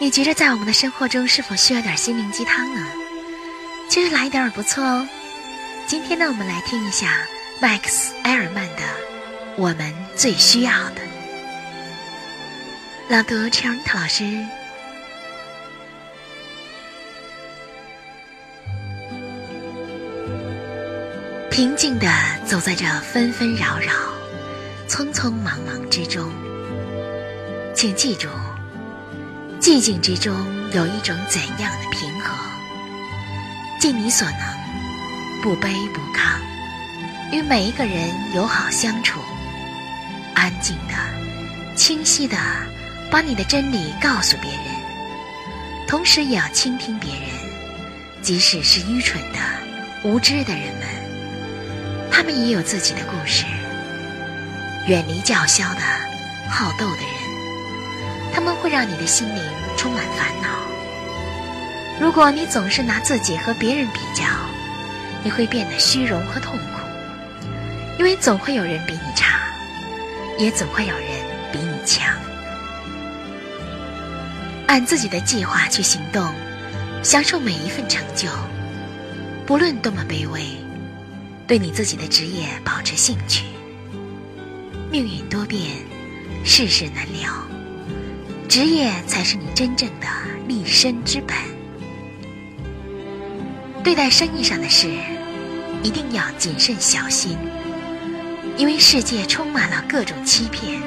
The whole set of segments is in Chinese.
你觉着在我们的生活中是否需要点心灵鸡汤呢？其实来一点儿不错哦。今天呢，我们来听一下麦克斯·埃尔曼的《我们最需要的》。朗读：陈荣涛老师。平静地走在这纷纷扰扰、匆匆忙忙之中，请记住。寂静之中有一种怎样的平和？尽你所能，不卑不亢，与每一个人友好相处，安静的、清晰的把你的真理告诉别人，同时也要倾听别人，即使是愚蠢的、无知的人们，他们也有自己的故事。远离叫嚣的、好斗的人。他们会让你的心灵充满烦恼。如果你总是拿自己和别人比较，你会变得虚荣和痛苦，因为总会有人比你差，也总会有人比你强。按自己的计划去行动，享受每一份成就，不论多么卑微。对你自己的职业保持兴趣。命运多变，世事难料。职业才是你真正的立身之本。对待生意上的事，一定要谨慎小心，因为世界充满了各种欺骗。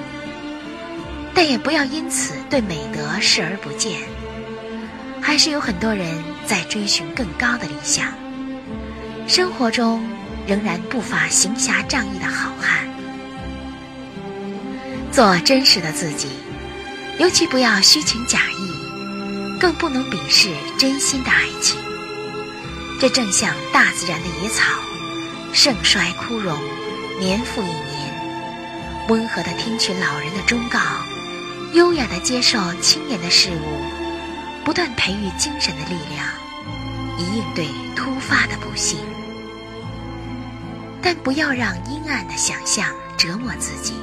但也不要因此对美德视而不见，还是有很多人在追寻更高的理想。生活中仍然不乏行侠仗义的好汉，做真实的自己。尤其不要虚情假意，更不能鄙视真心的爱情。这正像大自然的野草，盛衰枯荣，年复一年。温和的听取老人的忠告，优雅的接受青年的事物，不断培育精神的力量，以应对突发的不幸。但不要让阴暗的想象折磨自己，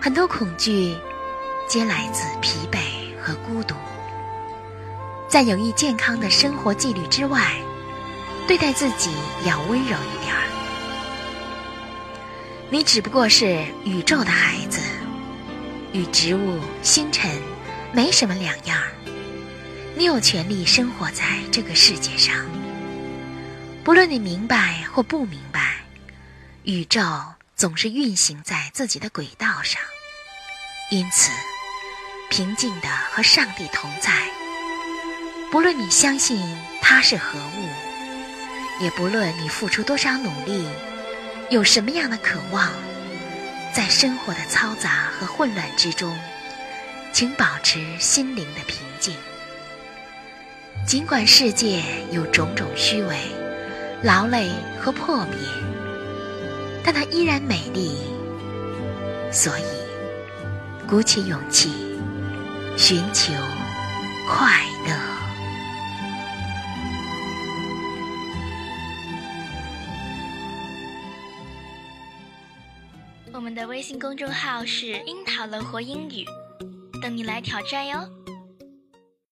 很多恐惧。皆来自疲惫和孤独。在有益健康的生活纪律之外，对待自己要温柔一点儿。你只不过是宇宙的孩子，与植物、星辰没什么两样。你有权利生活在这个世界上，不论你明白或不明白，宇宙总是运行在自己的轨道上，因此。平静的和上帝同在，不论你相信他是何物，也不论你付出多少努力，有什么样的渴望，在生活的嘈杂和混乱之中，请保持心灵的平静。尽管世界有种种虚伪、劳累和破灭，但它依然美丽。所以，鼓起勇气。寻求快乐。我们的微信公众号是“樱桃乐活英语”，等你来挑战哟。